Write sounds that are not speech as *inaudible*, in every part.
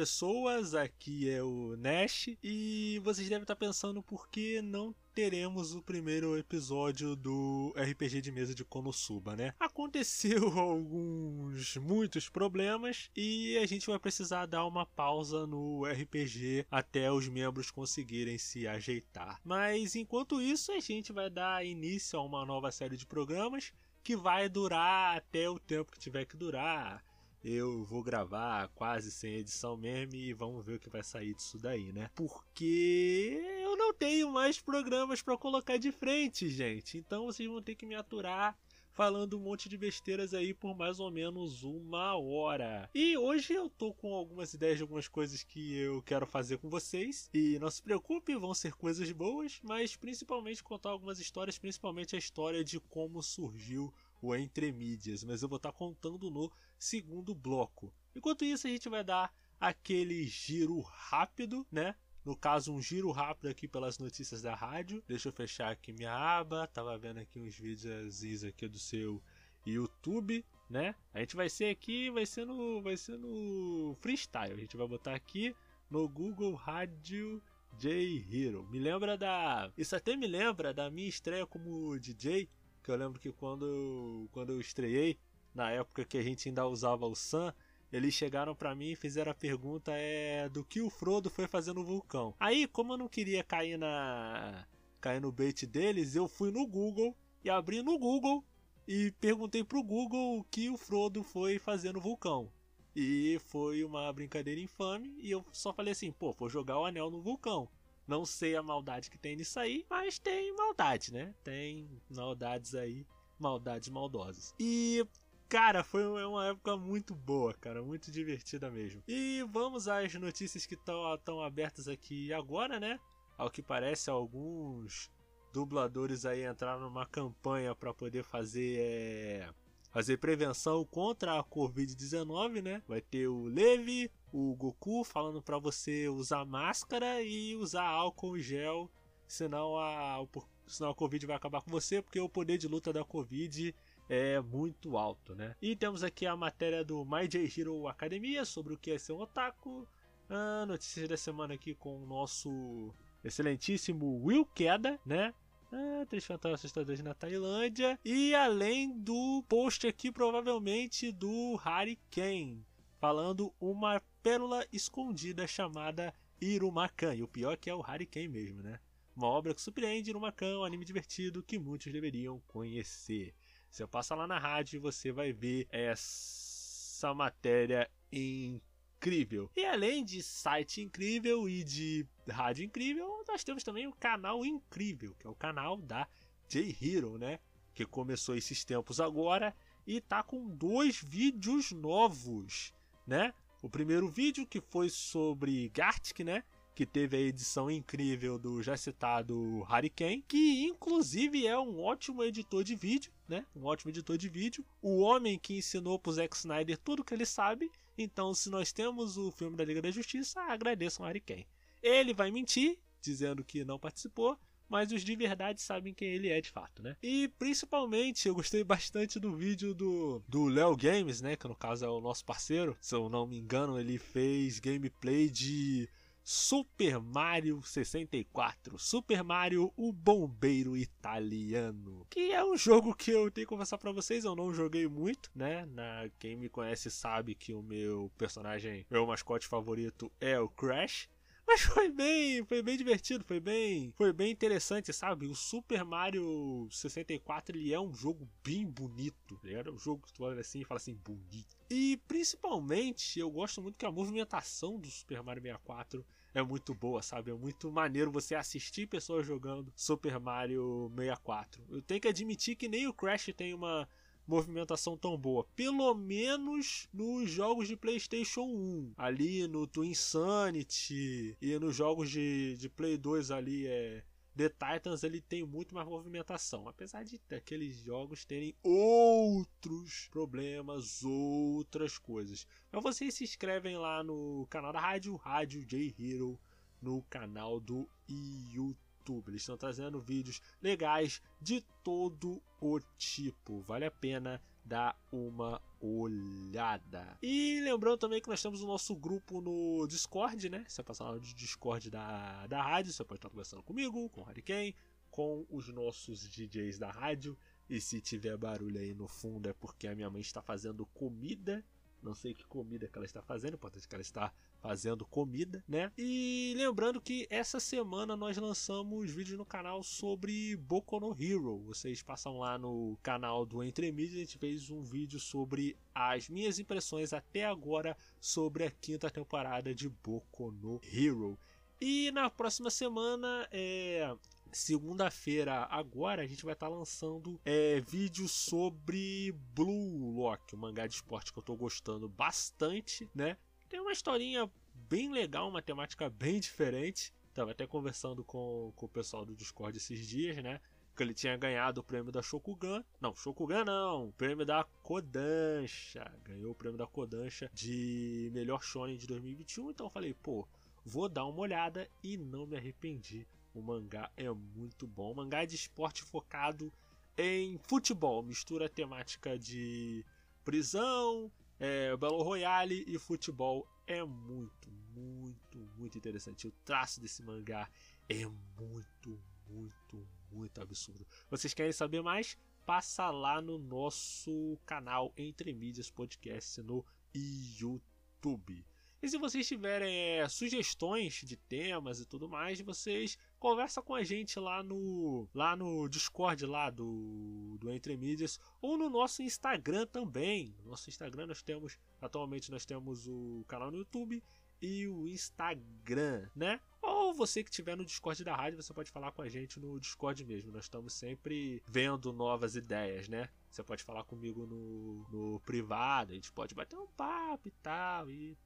pessoas, aqui é o Nash e vocês devem estar pensando por que não teremos o primeiro episódio do RPG de mesa de Konosuba, né? Aconteceu *laughs* alguns muitos problemas e a gente vai precisar dar uma pausa no RPG até os membros conseguirem se ajeitar. Mas enquanto isso, a gente vai dar início a uma nova série de programas que vai durar até o tempo que tiver que durar eu vou gravar quase sem edição mesmo e vamos ver o que vai sair disso daí, né? Porque eu não tenho mais programas para colocar de frente, gente. Então vocês vão ter que me aturar falando um monte de besteiras aí por mais ou menos uma hora. E hoje eu tô com algumas ideias de algumas coisas que eu quero fazer com vocês. E não se preocupe, vão ser coisas boas, mas principalmente contar algumas histórias, principalmente a história de como surgiu o Entre Mídias, mas eu vou estar contando no segundo bloco. Enquanto isso, a gente vai dar aquele giro rápido, né? No caso, um giro rápido aqui pelas notícias da rádio. Deixa eu fechar aqui minha aba. Tava vendo aqui uns vídeos aqui do seu YouTube, né? A gente vai ser aqui, vai ser no, vai ser no freestyle. A gente vai botar aqui no Google Rádio J Hero. Me lembra da, isso até me lembra da minha estreia como DJ que eu lembro que quando quando eu estreiei, na época que a gente ainda usava o Sun, eles chegaram para mim e fizeram a pergunta é do que o Frodo foi fazer no vulcão. Aí, como eu não queria cair na cair no bait deles, eu fui no Google e abri no Google e perguntei pro Google o que o Frodo foi fazer no vulcão. E foi uma brincadeira infame e eu só falei assim, pô, vou jogar o anel no vulcão. Não sei a maldade que tem nisso aí, mas tem maldade, né? Tem maldades aí, maldades maldosas. E Cara, foi uma época muito boa, cara, muito divertida mesmo. E vamos às notícias que estão abertas aqui agora, né? Ao que parece, alguns dubladores aí entraram numa campanha para poder fazer é, fazer prevenção contra a Covid-19, né? Vai ter o Levi, o Goku falando para você usar máscara e usar álcool gel, senão a, senão a Covid vai acabar com você, porque o poder de luta da Covid é muito alto, né? E temos aqui a matéria do My J Hero Academia sobre o que é ser um otaku. Ah, notícias da semana aqui com o nosso excelentíssimo Will Queda, né? Ah, três fantasmas assustadores na Tailândia. E além do post aqui, provavelmente, do Harry Kane, falando uma pérola escondida chamada Irumakan. E o pior é que é o Harry Kane mesmo, né? Uma obra que surpreende Irumakan, um anime divertido que muitos deveriam conhecer. Você passa lá na rádio você vai ver essa matéria incrível. E além de site incrível e de rádio incrível, nós temos também o canal incrível, que é o canal da J-Hero, né? Que começou esses tempos agora e tá com dois vídeos novos, né? O primeiro vídeo que foi sobre Gartic, né? que teve a edição incrível do já citado Hurricane, que inclusive é um ótimo editor de vídeo, né? Um ótimo editor de vídeo, o homem que ensinou pro Zack Snyder tudo que ele sabe. Então, se nós temos o filme da Liga da Justiça, agradeçam Hurricane. Ele vai mentir, dizendo que não participou, mas os de verdade sabem quem ele é de fato, né? E principalmente eu gostei bastante do vídeo do do Games, né, que no caso é o nosso parceiro. Se eu não me engano, ele fez gameplay de Super Mario 64, Super Mario o Bombeiro Italiano, que é um jogo que eu tenho que conversar para vocês, eu não joguei muito, né? Na quem me conhece sabe que o meu personagem, meu mascote favorito é o Crash. Mas foi bem, foi bem divertido, foi bem, foi bem interessante, sabe? O Super Mario 64 ele é um jogo bem bonito. Ele era um jogo que tu olha assim e fala assim, bonito. E principalmente eu gosto muito que a movimentação do Super Mario 64 é muito boa, sabe? É muito maneiro você assistir pessoas jogando Super Mario 64. Eu tenho que admitir que nem o Crash tem uma movimentação tão boa. Pelo menos nos jogos de PlayStation 1. Ali no Twin Insanity e nos jogos de, de Play 2 ali é. The Titans ele tem muito mais movimentação, apesar de aqueles jogos terem outros problemas, outras coisas. Mas vocês se inscrevem lá no canal da rádio, Rádio J Hero, no canal do YouTube. YouTube. Eles estão trazendo vídeos legais de todo o tipo. Vale a pena dar uma olhada. E lembrando também que nós temos o nosso grupo no Discord, né? Você passa lá no Discord da, da rádio, você pode estar conversando comigo, com o Hurricane, com os nossos DJs da rádio. E se tiver barulho aí no fundo é porque a minha mãe está fazendo comida. Não sei que comida que ela está fazendo, importante que ela está fazendo comida, né? E lembrando que essa semana nós lançamos vídeo no canal sobre Boku no Hero. Vocês passam lá no canal do Entre Mídias, a gente fez um vídeo sobre as minhas impressões até agora sobre a quinta temporada de Boku no Hero. E na próxima semana, é, segunda-feira agora a gente vai estar tá lançando é, vídeos sobre Blue Lock, um mangá de esporte que eu estou gostando bastante, né? Tem uma historinha bem legal, uma temática bem diferente. Tava até conversando com, com o pessoal do Discord esses dias, né? Que ele tinha ganhado o prêmio da Shokugan. Não, Shokugan não, o prêmio da Kodansha. Ganhou o prêmio da Kodansha de melhor shonen de 2021. Então eu falei, pô, vou dar uma olhada e não me arrependi. O mangá é muito bom. O mangá é de esporte focado em futebol. Mistura a temática de prisão, é, Battle Royale e futebol é muito, muito, muito interessante. O traço desse mangá é muito, muito, muito absurdo. Vocês querem saber mais? Passa lá no nosso canal Entre Mídias Podcast no YouTube. E se vocês tiverem é, sugestões de temas e tudo mais, vocês conversa com a gente lá no lá no Discord lá do, do Entre Mídias ou no nosso Instagram também. No nosso Instagram nós temos atualmente nós temos o canal no YouTube e o Instagram, né? Ou você que estiver no Discord da rádio, você pode falar com a gente no Discord mesmo. Nós estamos sempre vendo novas ideias, né? Você pode falar comigo no, no privado, a gente pode bater um papo e tal, e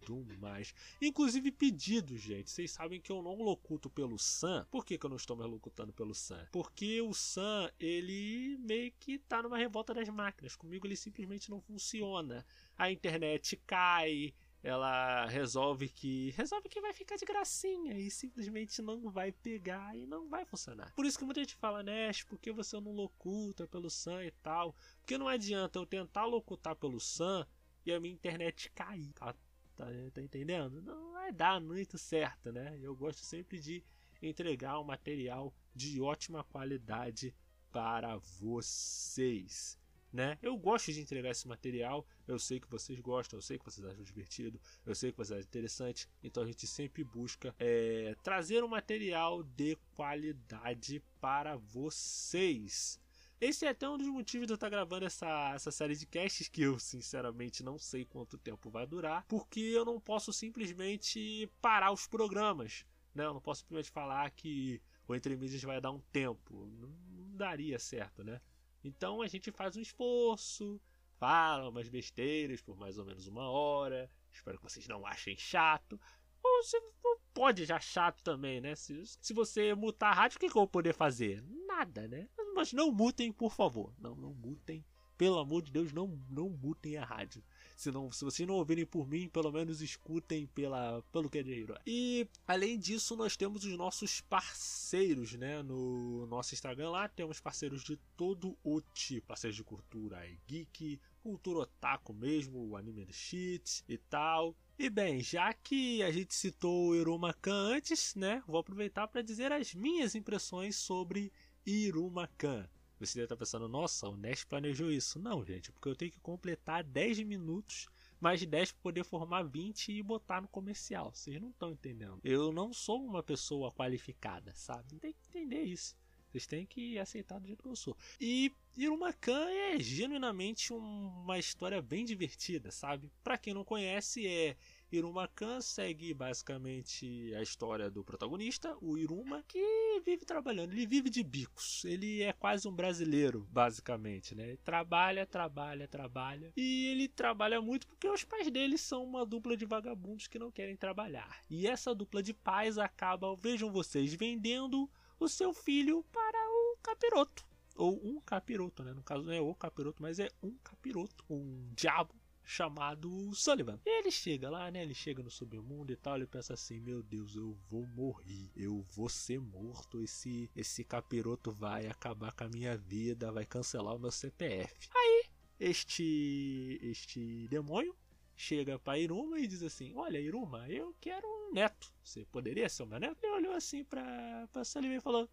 tudo mais. Inclusive pedidos, gente. Vocês sabem que eu não locuto pelo Sam. Por que, que eu não estou mais locutando pelo Sam? Porque o Sam, ele meio que tá numa revolta das máquinas. Comigo ele simplesmente não funciona. A internet cai, ela resolve que resolve que vai ficar de gracinha e simplesmente não vai pegar e não vai funcionar. Por isso que muita gente fala, Nash, por que você não locuta pelo Sam e tal? Porque não adianta eu tentar locutar pelo Sam e a minha internet cair. Tá, tá, tá entendendo? Não vai dar muito certo, né? Eu gosto sempre de entregar um material de ótima qualidade para vocês né? Eu gosto de entregar esse material, eu sei que vocês gostam, eu sei que vocês acham divertido, eu sei que vocês acham interessante, então a gente sempre busca é, trazer um material de qualidade para vocês. Esse é até um dos motivos de eu estar gravando essa, essa série de casts que eu sinceramente não sei quanto tempo vai durar, porque eu não posso simplesmente parar os programas, né? Eu não posso simplesmente falar que o Entre Mídias vai dar um tempo, não, não daria certo, né? Então a gente faz um esforço, fala umas besteiras por mais ou menos uma hora. Espero que vocês não achem chato. Ou você pode já chato também, né? Se, se você mutar a rádio, o que, que eu vou poder fazer? Nada, né? Mas não mutem, por favor. Não, não mutem. Pelo amor de Deus, não, não mutem a rádio. Se, não, se vocês não ouvirem por mim, pelo menos escutem pela, pelo que é de Hero. E além disso, nós temos os nossos parceiros, né? No nosso Instagram lá temos parceiros de todo o tipo. Parceiros de cultura geek, cultura otaku mesmo, anime shit e tal. E bem, já que a gente citou o Irumakan antes, né? Vou aproveitar para dizer as minhas impressões sobre Irumakan. Você deve estar pensando, nossa, o Nest planejou isso. Não, gente, porque eu tenho que completar 10 minutos, mais 10 para poder formar 20 e botar no comercial. Vocês não estão entendendo. Eu não sou uma pessoa qualificada, sabe? Tem que entender isso. Vocês têm que aceitar do jeito que eu sou. E Irumakan é genuinamente uma história bem divertida, sabe? Para quem não conhece, é Irumakan segue basicamente a história do protagonista, o Iruma, que vive trabalhando. Ele vive de bicos. Ele é quase um brasileiro, basicamente, né? Ele trabalha, trabalha, trabalha. E ele trabalha muito porque os pais dele são uma dupla de vagabundos que não querem trabalhar. E essa dupla de pais acaba, vejam vocês, vendendo o seu filho para o capiroto ou um capiroto, né? No caso não é o capiroto, mas é um capiroto, um diabo chamado Sullivan. Ele chega lá, né? Ele chega no submundo e tal, ele pensa assim: "Meu Deus, eu vou morrer. Eu vou ser morto. Esse esse capiroto vai acabar com a minha vida, vai cancelar o meu CPF". Aí este este demônio chega para Iruma e diz assim: Olha, Iruma, eu quero um neto. Você poderia ser o meu neto? Ele olhou assim pra, pra Salim e falou: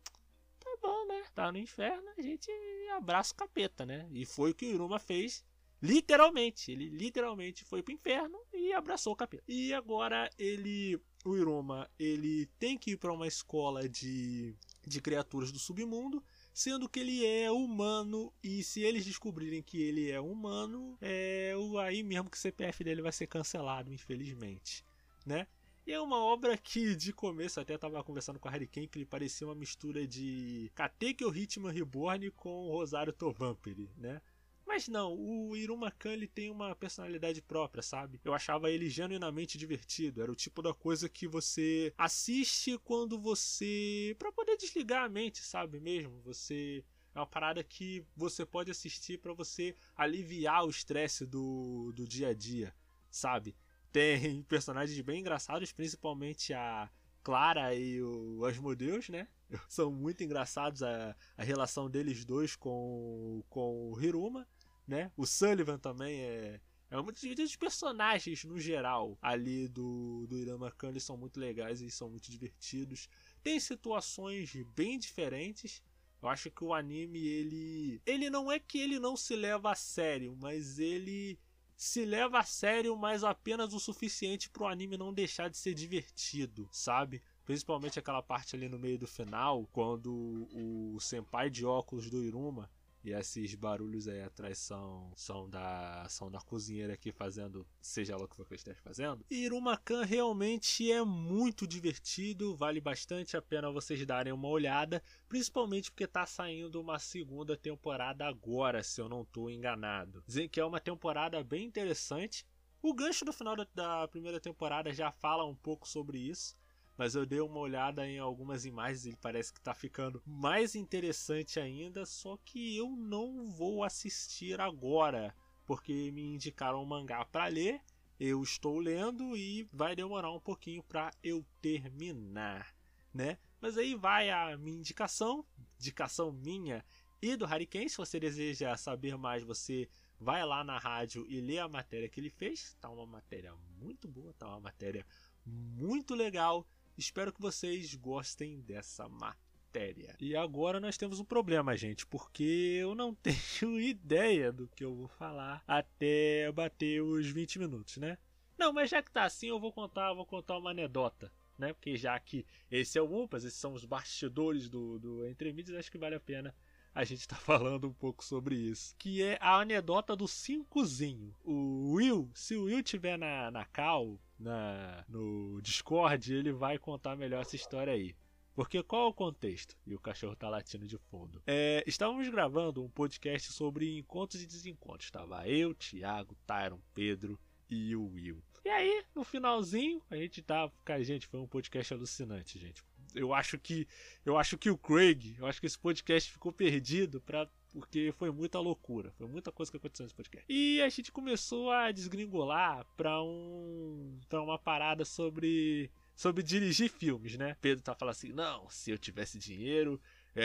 Tá bom, né? Tá no inferno, a gente abraça o capeta, né? E foi o que o Iruma fez. Literalmente, ele literalmente foi pro inferno e abraçou o capeta. E agora ele, o Iruma, ele tem que ir para uma escola de, de criaturas do submundo sendo que ele é humano e se eles descobrirem que ele é humano, é aí mesmo que o CPF dele vai ser cancelado, infelizmente, né? E é uma obra que de começo até tava conversando com a Harry Kane que ele parecia uma mistura de Katekyo Hitman Reborn com Rosário Tovamperi, né? Mas não, o Iruma Khan ele tem uma personalidade própria, sabe? Eu achava ele genuinamente divertido. Era o tipo da coisa que você assiste quando você. para poder desligar a mente, sabe mesmo? Você. É uma parada que você pode assistir para você aliviar o estresse do, do dia a dia, sabe? Tem *laughs* personagens bem engraçados, principalmente a Clara e o Asmodeus, né? *laughs* São muito engraçados a, a relação deles dois com, com o Hiruma né? O Sullivan também é. É um dos personagens no geral ali do, do Irama Khan, eles são muito legais e são muito divertidos. Tem situações bem diferentes. Eu acho que o anime, ele. Ele não é que ele não se leva a sério, mas ele se leva a sério, mas apenas o suficiente para o anime não deixar de ser divertido, sabe? Principalmente aquela parte ali no meio do final, quando o senpai de óculos do Iruma e esses barulhos aí atrás são, são, da, são da cozinheira aqui fazendo, seja lá o que for que esteja fazendo. E Irumacan realmente é muito divertido, vale bastante a pena vocês darem uma olhada, principalmente porque está saindo uma segunda temporada agora, se eu não estou enganado. Dizem que é uma temporada bem interessante. O gancho do final da, da primeira temporada já fala um pouco sobre isso mas eu dei uma olhada em algumas imagens e parece que tá ficando mais interessante ainda, só que eu não vou assistir agora, porque me indicaram um mangá para ler, eu estou lendo e vai demorar um pouquinho para eu terminar, né? Mas aí vai a minha indicação, indicação minha e do Hariken, se você deseja saber mais, você vai lá na rádio e lê a matéria que ele fez, tá uma matéria muito boa, tá uma matéria muito legal Espero que vocês gostem dessa matéria. E agora nós temos um problema, gente, porque eu não *laughs* tenho ideia do que eu vou falar até bater os 20 minutos, né? Não, mas já que tá assim, eu vou contar, vou contar uma anedota, né? Porque já que esse é o Umpas, esses são os bastidores do, do Entre Mídias, acho que vale a pena a gente tá *laughs* falando um pouco sobre isso. Que é a anedota do cincozinho. O Will, se o Will tiver na, na cal, na, no Discord, ele vai contar melhor essa história aí. Porque qual é o contexto? E o cachorro tá latindo de fundo. É, estávamos gravando um podcast sobre encontros e desencontros. Estava eu, Thiago, Tyron, Pedro e o Will. E aí, no finalzinho, a gente tá. Cara, gente, foi um podcast alucinante, gente. Eu acho que. Eu acho que o Craig, eu acho que esse podcast ficou perdido para porque foi muita loucura, foi muita coisa que aconteceu nesse podcast. E a gente começou a desgringolar pra um para uma parada sobre sobre dirigir filmes, né? Pedro tá falando assim: "Não, se eu tivesse dinheiro,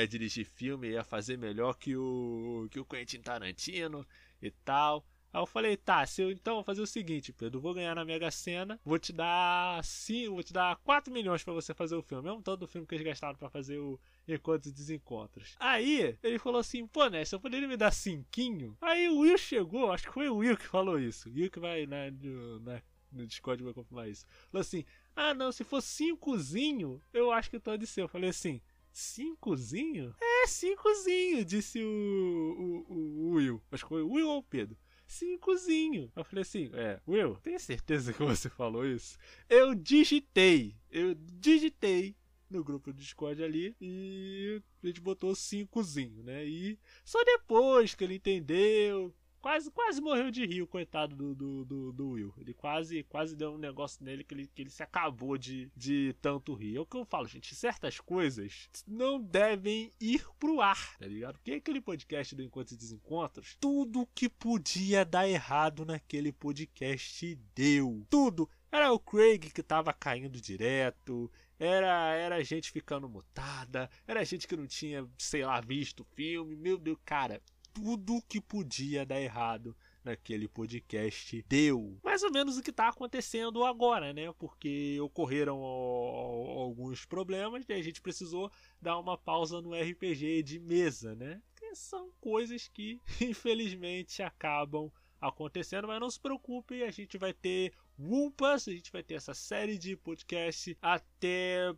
dirigir filme, ia fazer melhor que o que o Quentin Tarantino e tal". Aí eu falei, tá, se eu então vou fazer o seguinte, Pedro, vou ganhar na Mega Sena, vou te dar sim, vou te dar 4 milhões para você fazer o filme, mesmo todo o filme que eles gastaram para fazer o Encontros e Desencontros. Aí ele falou assim, pô, né, você poderia me dar cinquinho? Aí o Will chegou, acho que foi o Will que falou isso. O Will que vai na, na, no Discord vai confirmar isso. Falou assim, ah não, se for cincozinho, eu acho que pode ser. Eu falei assim, cincozinho? É, cincozinho, disse o, o, o Will. Acho que foi o Will ou o Pedro cincozinho. Eu falei assim, é, Will, tem certeza que você falou isso? Eu digitei, eu digitei no grupo do Discord ali e a gente botou cincozinho, né? E só depois que ele entendeu, quase quase morreu de rir, coitado do, do, do, do, Will. Ele quase quase deu um negócio nele que ele, que ele se acabou de, de tanto rir. É o que eu falo, gente. Certas coisas não devem ir pro ar, tá ligado? Porque aquele podcast do Encontros e Desencontros, tudo que podia dar errado naquele podcast deu. Tudo. Era o Craig que tava caindo direto, era era gente ficando mutada, era gente que não tinha, sei lá, visto o filme. Meu Deus, cara, tudo que podia dar errado naquele podcast deu. Mais ou menos o que está acontecendo agora, né? Porque ocorreram alguns problemas e a gente precisou dar uma pausa no RPG de mesa, né? Que são coisas que *laughs* infelizmente acabam acontecendo, mas não se preocupe, a gente vai ter Wumpas, a gente vai ter essa série de podcast até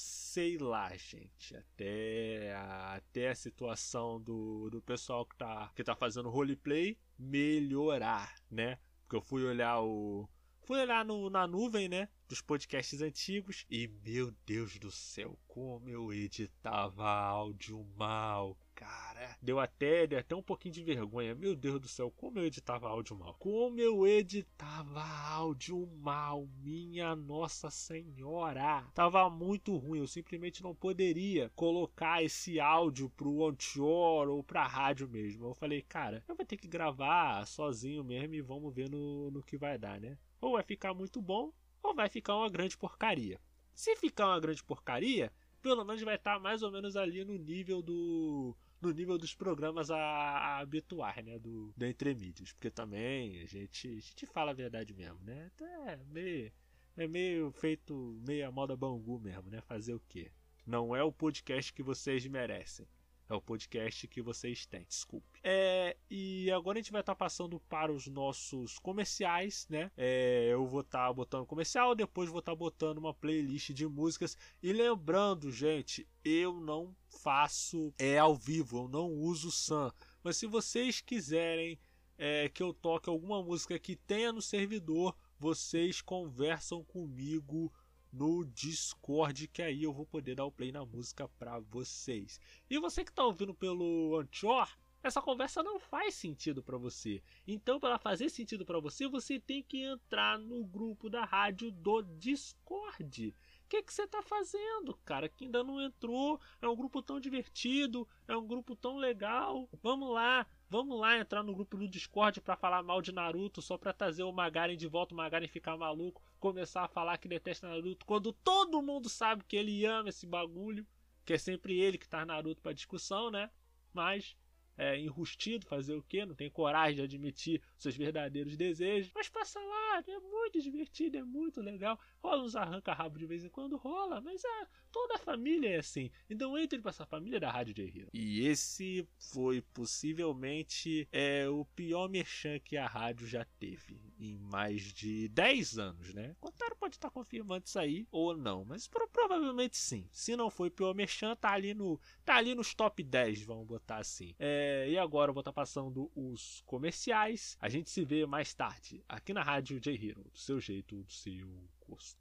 sei lá, gente, até a, até a situação do, do pessoal que tá, que tá fazendo roleplay melhorar, né? Porque eu fui olhar o. Fui olhar no, na nuvem, né? Dos podcasts antigos. E meu Deus do céu, como eu editava áudio mal, cara. Deu até, deu até um pouquinho de vergonha. Meu Deus do céu, como eu editava áudio mal. Como eu editava áudio mal, minha Nossa Senhora. Tava muito ruim, eu simplesmente não poderia colocar esse áudio pro Antior ou pra rádio mesmo. Eu falei, cara, eu vou ter que gravar sozinho mesmo e vamos ver no, no que vai dar, né? Ou vai ficar muito bom, ou vai ficar uma grande porcaria. Se ficar uma grande porcaria, pelo menos vai estar mais ou menos ali no nível do no nível dos programas a, a habituar, né? Do, do Entremídios. Porque também a gente, a gente fala a verdade mesmo, né? É meio, é meio feito meio a moda bangu mesmo, né? Fazer o quê? Não é o podcast que vocês merecem. É o podcast que vocês têm, desculpe. É, e agora a gente vai estar tá passando para os nossos comerciais, né? É, eu vou estar tá botando comercial, depois vou estar tá botando uma playlist de músicas. E lembrando, gente, eu não faço é ao vivo, eu não uso Sam. Mas se vocês quiserem é, que eu toque alguma música que tenha no servidor, vocês conversam comigo no Discord, que aí eu vou poder dar o play na música para vocês. E você que está ouvindo pelo Anchor, essa conversa não faz sentido para você. Então, para fazer sentido para você, você tem que entrar no grupo da rádio do Discord. O que, que você está fazendo, cara? Que ainda não entrou. É um grupo tão divertido, é um grupo tão legal. Vamos lá, Vamos lá entrar no grupo do Discord para falar mal de Naruto, só para trazer o Magaren de volta, o Magaren ficar maluco, começar a falar que detesta Naruto, quando todo mundo sabe que ele ama esse bagulho, que é sempre ele que tá Naruto para discussão, né? Mas é, enrustido, fazer o quê? Não tem coragem de admitir seus verdadeiros desejos. Mas passa lá, é muito divertido, é muito legal. Rola uns arranca-rabo de vez em quando, rola, mas é, toda a família é assim. Então entre para essa família da Rádio J Hero. E esse foi possivelmente é, o pior merchan que a rádio já teve em mais de 10 anos, né? Contaro pode estar confirmando isso aí ou não, mas provavelmente sim. Se não foi o pior merchan, tá ali, no, tá ali nos top 10, vamos botar assim. É, e agora eu vou estar passando os comerciais. A gente se vê mais tarde aqui na Rádio J Hero, do seu jeito, do seu gosto.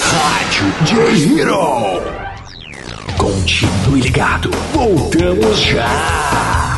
Rádio J Hero. Continue ligado. Voltamos já.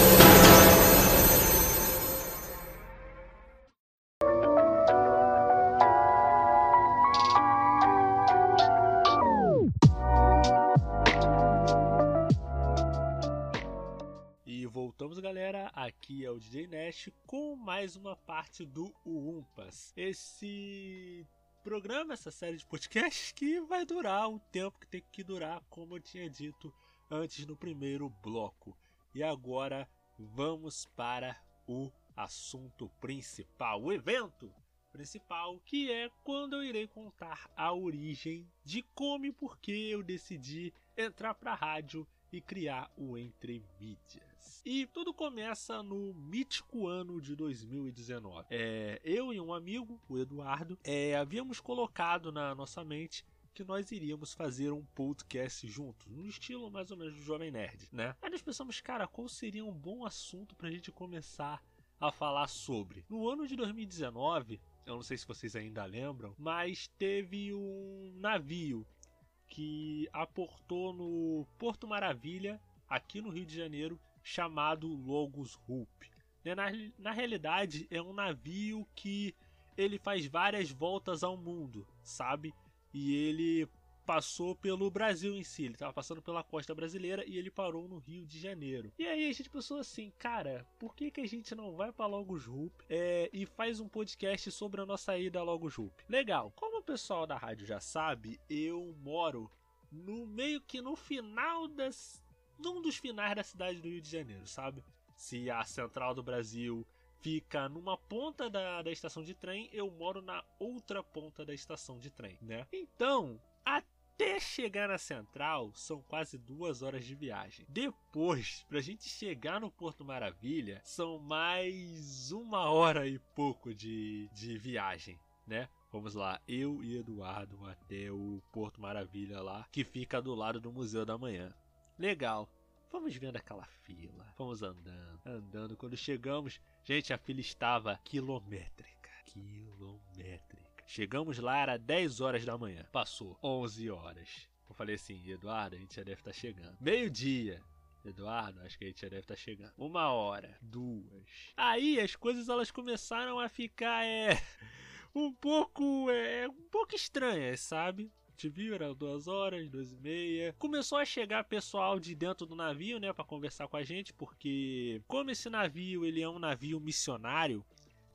Podcast com mais uma parte do Umpas. Esse programa, essa série de podcasts que vai durar o tempo que tem que durar, como eu tinha dito antes no primeiro bloco. E agora vamos para o assunto principal, o evento principal, que é quando eu irei contar a origem de como e por que eu decidi entrar para a rádio e criar o Entre Mídias. E tudo começa no mítico ano de 2019. É, eu e um amigo, o Eduardo, é, havíamos colocado na nossa mente que nós iríamos fazer um podcast juntos, no estilo mais ou menos do Jovem Nerd, né? Aí nós pensamos, cara, qual seria um bom assunto pra gente começar a falar sobre? No ano de 2019, eu não sei se vocês ainda lembram, mas teve um navio que aportou no Porto Maravilha, aqui no Rio de Janeiro, chamado Logos Hoop. Né, na, na realidade, é um navio que ele faz várias voltas ao mundo, sabe? E ele passou pelo Brasil em si, ele estava passando pela costa brasileira e ele parou no Rio de Janeiro. E aí a gente pensou assim, cara, por que, que a gente não vai para Logos Hoop é, e faz um podcast sobre a nossa ida a Logos Hoop? Legal, como o pessoal da rádio já sabe, eu moro no meio que no final das. Num dos finais da cidade do Rio de Janeiro, sabe? Se a central do Brasil fica numa ponta da, da estação de trem, eu moro na outra ponta da estação de trem, né? Então, até chegar na central são quase duas horas de viagem. Depois, pra gente chegar no Porto Maravilha, são mais uma hora e pouco de, de viagem, né? Vamos lá, eu e Eduardo até o Porto Maravilha lá, que fica do lado do Museu da Manhã. Legal. Vamos vendo aquela fila. Vamos andando, andando. Quando chegamos, gente, a fila estava quilométrica. Quilométrica. Chegamos lá, era 10 horas da manhã. Passou 11 horas. Eu falei assim, Eduardo, a gente já deve estar tá chegando. Meio-dia. Eduardo, acho que a gente já deve estar tá chegando. Uma hora, duas. Aí as coisas elas começaram a ficar é *laughs* um pouco é um pouco estranhas, sabe? Viu, era duas horas, duas e meia. Começou a chegar pessoal de dentro do navio, né, para conversar com a gente, porque como esse navio ele é um navio missionário,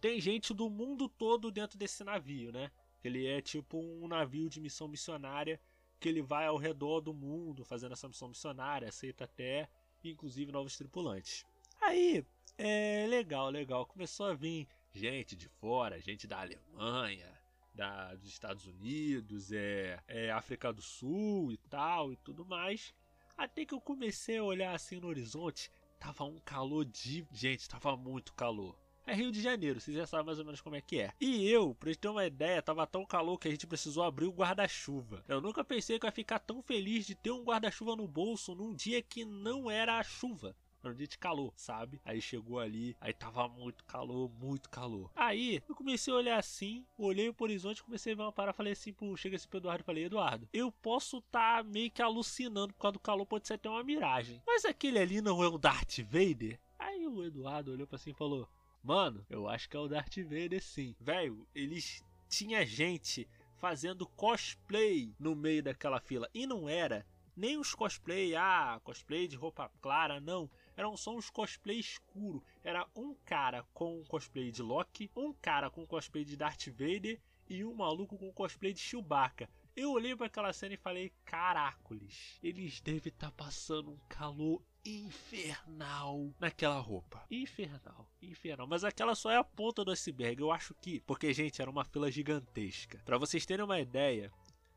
tem gente do mundo todo dentro desse navio, né? Ele é tipo um navio de missão missionária que ele vai ao redor do mundo fazendo essa missão missionária, aceita até inclusive novos tripulantes. Aí, é legal, legal. Começou a vir gente de fora, gente da Alemanha, da, dos Estados Unidos, é, é África do Sul e tal e tudo mais. Até que eu comecei a olhar assim no horizonte, tava um calor de. Gente, tava muito calor. É Rio de Janeiro, vocês já sabem mais ou menos como é que é. E eu, pra gente ter uma ideia, tava tão calor que a gente precisou abrir o guarda-chuva. Eu nunca pensei que eu ia ficar tão feliz de ter um guarda-chuva no bolso num dia que não era a chuva. De calor, sabe? Aí chegou ali, aí tava muito calor, muito calor. Aí eu comecei a olhar assim, olhei pro horizonte, comecei a ver uma parada, falei assim, pro, chega assim pro Eduardo falei, Eduardo, eu posso tá meio que alucinando por causa do calor, pode ser até uma miragem. Mas aquele ali não é o Darth Vader? Aí o Eduardo olhou pra assim e falou: Mano, eu acho que é o Darth Vader sim. Velho, eles tinha gente fazendo cosplay no meio daquela fila e não era nem os cosplay, ah, cosplay de roupa clara, não. Eram só uns cosplay escuro. Era um cara com cosplay de Loki, um cara com cosplay de Darth Vader e um maluco com cosplay de Chewbacca. Eu olhei para aquela cena e falei: caracoles, eles devem estar tá passando um calor infernal naquela roupa. Infernal, infernal. Mas aquela só é a ponta do iceberg. Eu acho que, porque gente, era uma fila gigantesca. Para vocês terem uma ideia,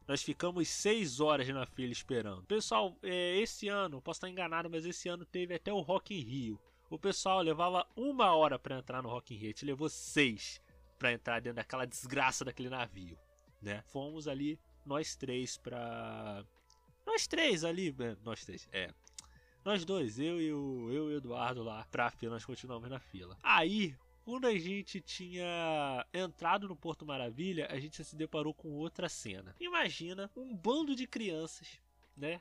nós ficamos 6 horas na fila esperando. Pessoal, é, esse ano, posso estar enganado, mas esse ano teve até o Rock in Rio. O pessoal levava uma hora para entrar no Rock in Rio, a gente levou seis para entrar dentro daquela desgraça daquele navio, né? Fomos ali nós três pra nós três ali, é, nós três, é. Nós dois, eu e o eu e o Eduardo lá pra fila, nós continuamos na fila. Aí, quando a gente tinha entrado no Porto Maravilha, a gente se deparou com outra cena. Imagina um bando de crianças, né,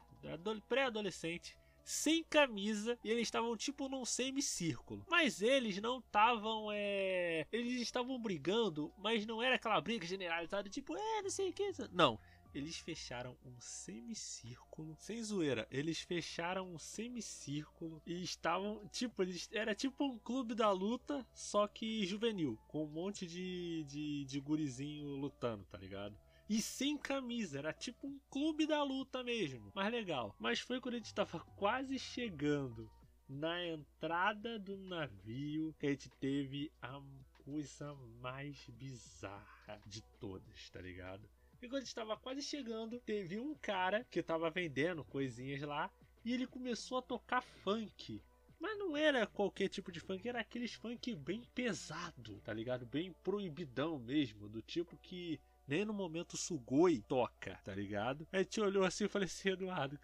pré-adolescente, sem camisa e eles estavam tipo num semicírculo. Mas eles não estavam, é. Eles estavam brigando, mas não era aquela briga generalizada, tipo, é, não sei o que. Não. Eles fecharam um semicírculo. Sem zoeira, eles fecharam um semicírculo e estavam, tipo, eles era tipo um clube da luta, só que juvenil, com um monte de, de, de gurizinho lutando, tá ligado? e sem camisa. Era tipo um clube da luta mesmo. Mas legal. Mas foi quando a gente tava quase chegando na entrada do navio que a gente teve a coisa mais bizarra de todas, tá ligado? E quando a gente tava quase chegando, teve um cara que tava vendendo coisinhas lá e ele começou a tocar funk. Mas não era qualquer tipo de funk, era aqueles funk bem pesado, tá ligado? Bem proibidão mesmo, do tipo que nem no momento Sugoi toca, tá ligado? A gente olhou assim e falei assim, Eduardo,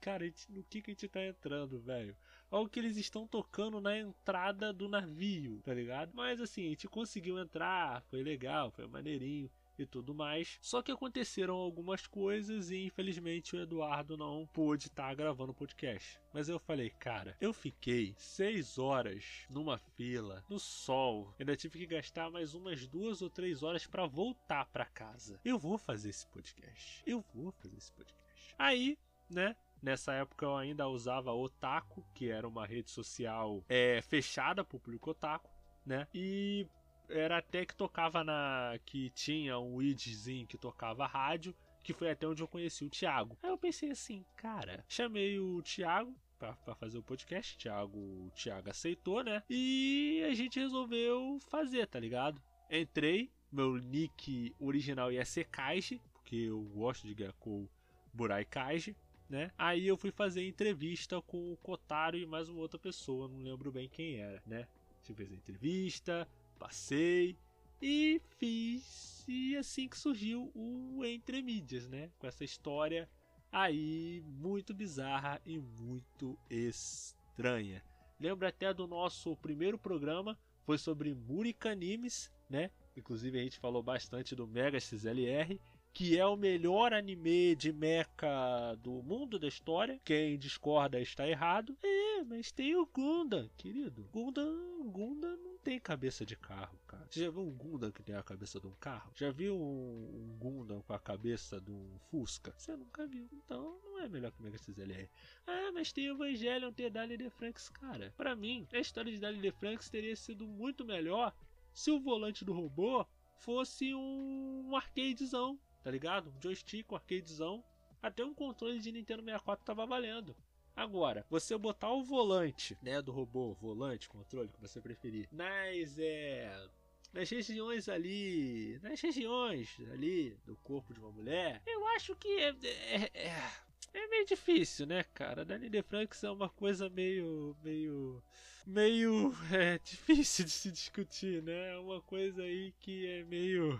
cara, gente, no que, que a gente tá entrando, velho? Olha o que eles estão tocando na entrada do navio, tá ligado? Mas assim, a gente conseguiu entrar, foi legal, foi maneirinho e tudo mais. Só que aconteceram algumas coisas e infelizmente o Eduardo não pôde estar tá gravando o podcast. Mas eu falei, cara, eu fiquei seis horas numa fila, no sol. Ainda tive que gastar mais umas duas ou três horas para voltar para casa. Eu vou fazer esse podcast. Eu vou fazer esse podcast. Aí, né? Nessa época eu ainda usava Otaku, que era uma rede social é, fechada para público otaku, né? E era até que tocava na. que tinha um idzinho que tocava rádio, que foi até onde eu conheci o Thiago. Aí eu pensei assim, cara, chamei o Thiago para fazer o podcast. Thiago, o Thiago aceitou, né? E a gente resolveu fazer, tá ligado? Entrei, meu nick original ia ser Kaiji, porque eu gosto de Gekko Burai Kaiji, né? Aí eu fui fazer entrevista com o Kotaro e mais uma outra pessoa, não lembro bem quem era, né? Tive fazer entrevista, passei e fiz. E assim que surgiu o Entre Mídias, né? Com essa história aí muito bizarra e muito estranha. Lembra até do nosso primeiro programa, foi sobre Murica Animes, né? Inclusive a gente falou bastante do Mega XLR que é o melhor anime de mecha do mundo da história. Quem discorda está errado. É, mas tem o Gundam, querido. Gundam, Gundam tem cabeça de carro, cara. Você já viu um Gundam que tem a cabeça de um carro? Já viu um, Gundam com a cabeça de um Fusca? Você nunca viu. Então não é melhor que o Mega XLR. Ah, mas tem Evangelion, tem Dali de Franks, cara. Para mim, a história de Dali de Franks teria sido muito melhor se o volante do robô fosse um arcadezão tá ligado? Um joystick, um arcadezão, até um controle de Nintendo 64 tava valendo. Agora, você botar o volante, né, do robô, volante, controle, que você preferir, nas é nas regiões ali, nas regiões ali do corpo de uma mulher, eu acho que é, é, é, é meio difícil, né, cara? Da Lily Franks é uma coisa meio, meio, meio *laughs* é, difícil de se discutir, né? É uma coisa aí que é meio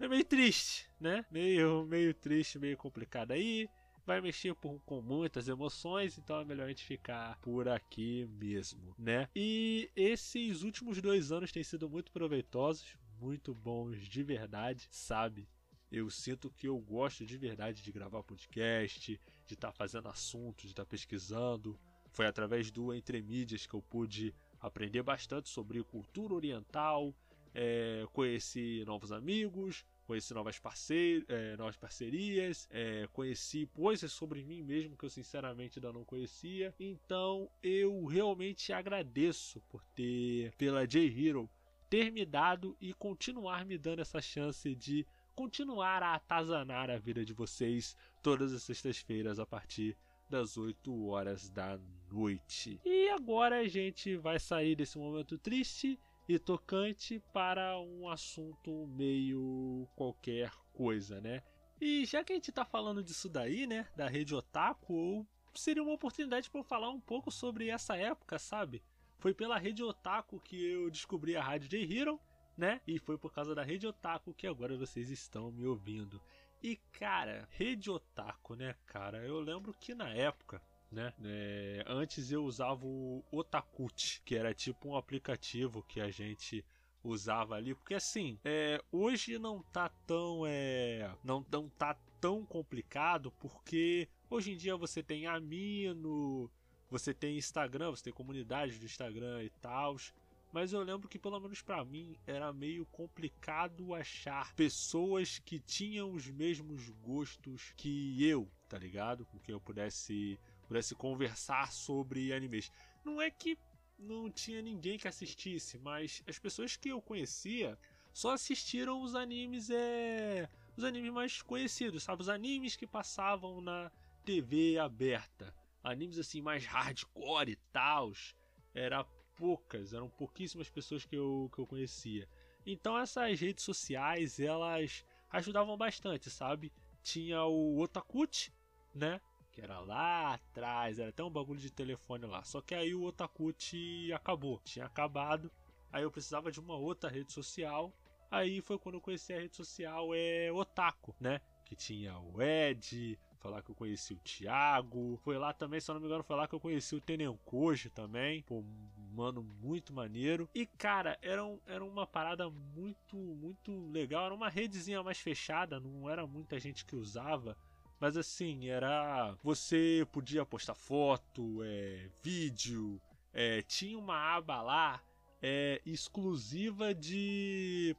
é meio triste, né? Meio, meio triste, meio complicado aí. Vai mexer por, com muitas emoções, então é melhor a gente ficar por aqui mesmo, né? E esses últimos dois anos têm sido muito proveitosos, muito bons de verdade, sabe? Eu sinto que eu gosto de verdade de gravar podcast, de estar tá fazendo assuntos, de estar tá pesquisando. Foi através do Entre Mídias que eu pude aprender bastante sobre cultura oriental, é, conheci novos amigos, conheci novas, parceir, é, novas parcerias, é, conheci coisas sobre mim mesmo que eu sinceramente ainda não conhecia. Então eu realmente agradeço por ter, pela J-Hero, ter me dado e continuar me dando essa chance de continuar a atazanar a vida de vocês todas as sextas-feiras a partir das 8 horas da noite. E agora a gente vai sair desse momento triste e tocante para um assunto meio qualquer coisa, né? E já que a gente tá falando disso daí, né, da rede Otaku, seria uma oportunidade para eu falar um pouco sobre essa época, sabe? Foi pela rede Otaku que eu descobri a Rádio J-Hero, né? E foi por causa da rede Otaku que agora vocês estão me ouvindo. E cara, rede Otaku, né, cara? Eu lembro que na época né? É, antes eu usava o Otakut, que era tipo um aplicativo que a gente usava ali, porque assim, é, hoje não tá tão é, não, não tá tão complicado, porque hoje em dia você tem Amino, você tem Instagram, você tem comunidade do Instagram e tal, mas eu lembro que pelo menos para mim era meio complicado achar pessoas que tinham os mesmos gostos que eu, tá ligado? Com quem eu pudesse pudesse conversar sobre animes. Não é que não tinha ninguém que assistisse, mas as pessoas que eu conhecia só assistiram os animes é os animes mais conhecidos, sabe? Os animes que passavam na TV aberta. Animes assim mais hardcore e tal. Era poucas, eram pouquíssimas pessoas que eu, que eu conhecia. Então essas redes sociais, elas ajudavam bastante, sabe? Tinha o Otakut, né? Que era lá atrás, era até um bagulho de telefone lá. Só que aí o Otakut acabou, tinha acabado. Aí eu precisava de uma outra rede social. Aí foi quando eu conheci a rede social é Otaku, né? Que tinha o Ed, foi lá que eu conheci o Thiago. Foi lá também, se eu não me engano, foi lá que eu conheci o Tenenkoji também. Pô, mano, muito maneiro. E, cara, era, um, era uma parada muito, muito legal. Era uma redezinha mais fechada, não era muita gente que usava. Mas assim, era. Você podia postar foto, é, vídeo, é, tinha uma aba lá é, exclusiva de.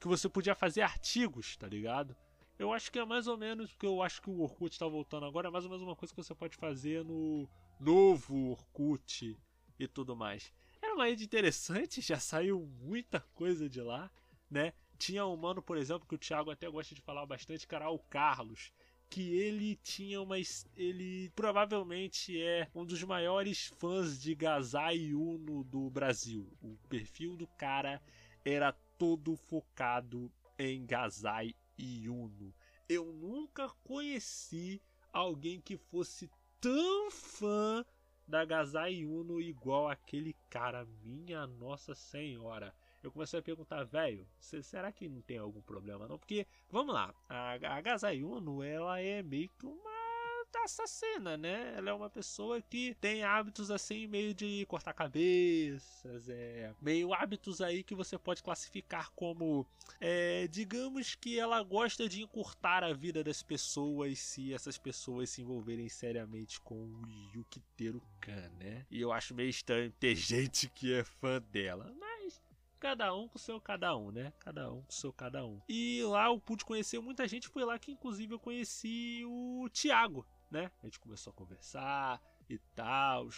que você podia fazer artigos, tá ligado? Eu acho que é mais ou menos, porque eu acho que o Orkut está voltando agora, é mais ou menos uma coisa que você pode fazer no novo Orkut e tudo mais. Era uma rede interessante, *laughs* já saiu muita coisa de lá, né? Tinha um mano, por exemplo, que o Thiago até gosta de falar bastante, era o Carlos, que ele tinha uma. Ele provavelmente é um dos maiores fãs de Gazai Uno do Brasil. O perfil do cara era todo focado em Gazai e Uno. Eu nunca conheci alguém que fosse tão fã da Gazai Uno igual aquele cara, minha Nossa Senhora. Eu comecei a perguntar, velho, será que não tem algum problema não? Porque, vamos lá, a, a Gazai Uno, ela é meio que uma assassina, né? Ela é uma pessoa que tem hábitos assim, meio de cortar cabeças, é, meio hábitos aí que você pode classificar como, é, digamos que ela gosta de encurtar a vida das pessoas se essas pessoas se envolverem seriamente com o Yukiteru Kan, né? E eu acho meio estranho ter *laughs* gente que é fã dela, mas cada um com seu cada um, né? Cada um com seu cada um. E lá eu pude conhecer muita gente, foi lá que inclusive eu conheci o Thiago, né? A gente começou a conversar e tal.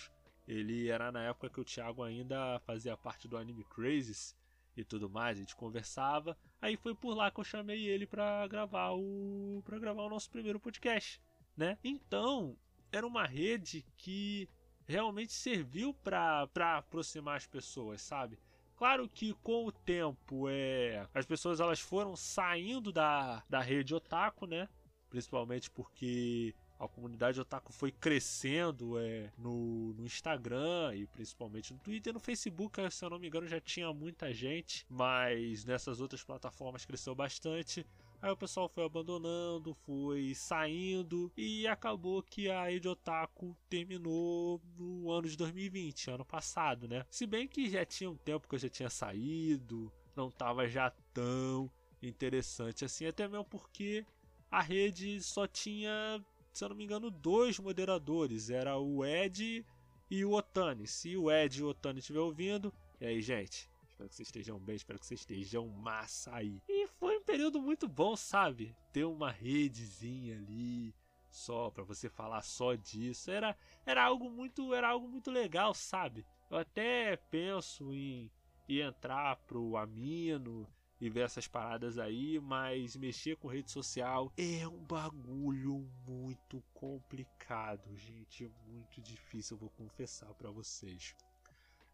Ele era na época que o Thiago ainda fazia parte do Anime Crazes e tudo mais, a gente conversava. Aí foi por lá que eu chamei ele para gravar o para gravar o nosso primeiro podcast, né? Então, era uma rede que realmente serviu para aproximar as pessoas, sabe? Claro que com o tempo é, as pessoas elas foram saindo da, da rede otaku, né? Principalmente porque a comunidade otaku foi crescendo é, no, no, Instagram e principalmente no Twitter. No Facebook, se eu não me engano, já tinha muita gente, mas nessas outras plataformas cresceu bastante. Aí o pessoal foi abandonando, foi saindo e acabou que a Rede Otaku terminou no ano de 2020, ano passado, né? Se bem que já tinha um tempo que eu já tinha saído, não estava já tão interessante assim, até mesmo porque a rede só tinha se eu não me engano, dois moderadores. Era o Ed e o Otani. Se o Ed e o Otani estiver ouvindo, e aí, gente? Espero que vocês estejam bem, espero que vocês estejam massa aí. E foi período muito bom, sabe? Ter uma redezinha ali só para você falar só disso. Era, era algo muito, era algo muito legal, sabe? Eu até penso em, em entrar pro Amino e ver essas paradas aí, mas mexer com rede social é um bagulho muito complicado, gente, muito difícil, eu vou confessar para vocês.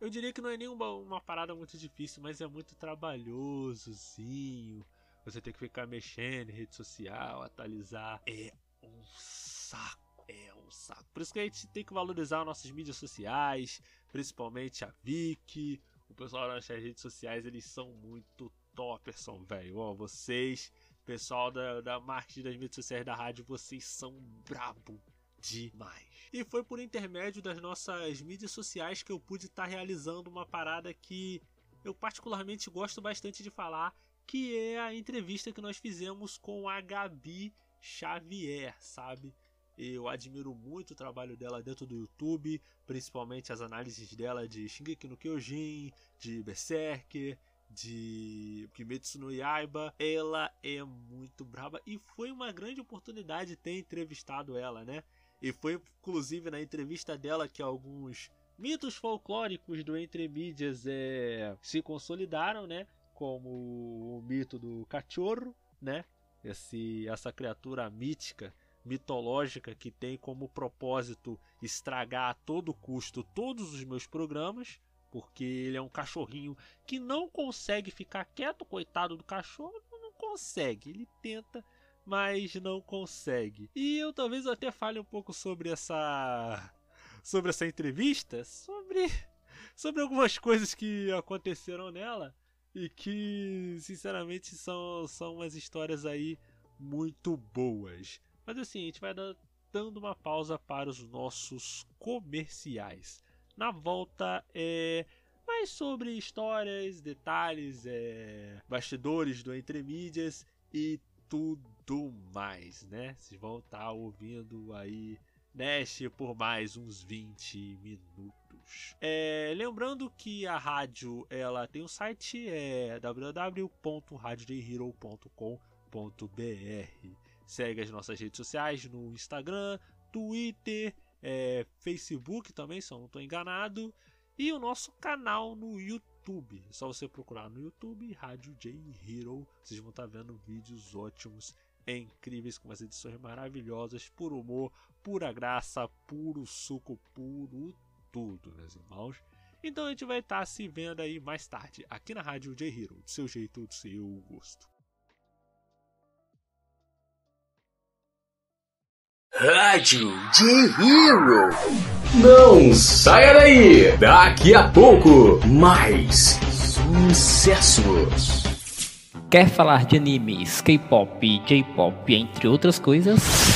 Eu diria que não é nenhuma uma parada muito difícil, mas é muito trabalhosozinho. Você tem que ficar mexendo em rede social, atualizar. É um saco. É um saco. Por isso que a gente tem que valorizar nossas mídias sociais, principalmente a Viki. O pessoal das redes sociais, eles são muito Topperson, velho. Ó, vocês, pessoal da, da marketing das mídias sociais da rádio, vocês são brabo demais. E foi por intermédio das nossas mídias sociais que eu pude estar tá realizando uma parada que eu particularmente gosto bastante de falar, que é a entrevista que nós fizemos com a Gabi Xavier, sabe? Eu admiro muito o trabalho dela dentro do YouTube, principalmente as análises dela de Shingeki no Kyojin, de Berserker, de Kimetsu no Yaiba. Ela é muito braba e foi uma grande oportunidade ter entrevistado ela, né? E foi inclusive na entrevista dela que alguns mitos folclóricos do Entre Mídias é, se consolidaram, né? Como o mito do cachorro, né? Esse, essa criatura mítica mitológica que tem como propósito estragar a todo custo todos os meus programas, porque ele é um cachorrinho que não consegue ficar quieto, coitado do cachorro, não consegue, ele tenta, mas não consegue. E eu talvez até fale um pouco sobre essa sobre essa entrevista, sobre sobre algumas coisas que aconteceram nela e que sinceramente são são umas histórias aí muito boas. Mas assim, a gente vai dando uma pausa para os nossos comerciais. Na volta é mais sobre histórias, detalhes, é, bastidores do Entre Mídias e tudo mais, né? Vocês vão estar tá ouvindo aí Nash por mais uns 20 minutos. É, lembrando que a rádio ela tem um site é www.radiojhero.com.br Segue as nossas redes sociais no Instagram, Twitter, é, Facebook também, se eu não estou enganado. E o nosso canal no YouTube. É só você procurar no YouTube Rádio J Hero. Vocês vão estar tá vendo vídeos ótimos, incríveis, com umas edições maravilhosas, puro humor, pura graça, puro suco, puro tudo, meus irmãos. Então a gente vai estar tá se vendo aí mais tarde, aqui na Rádio J Hero, do seu jeito, do seu gosto. Rádio de Hero. Não saia daí! Daqui a pouco, mais sucessos. Quer falar de animes, K-pop, J-pop, entre outras coisas?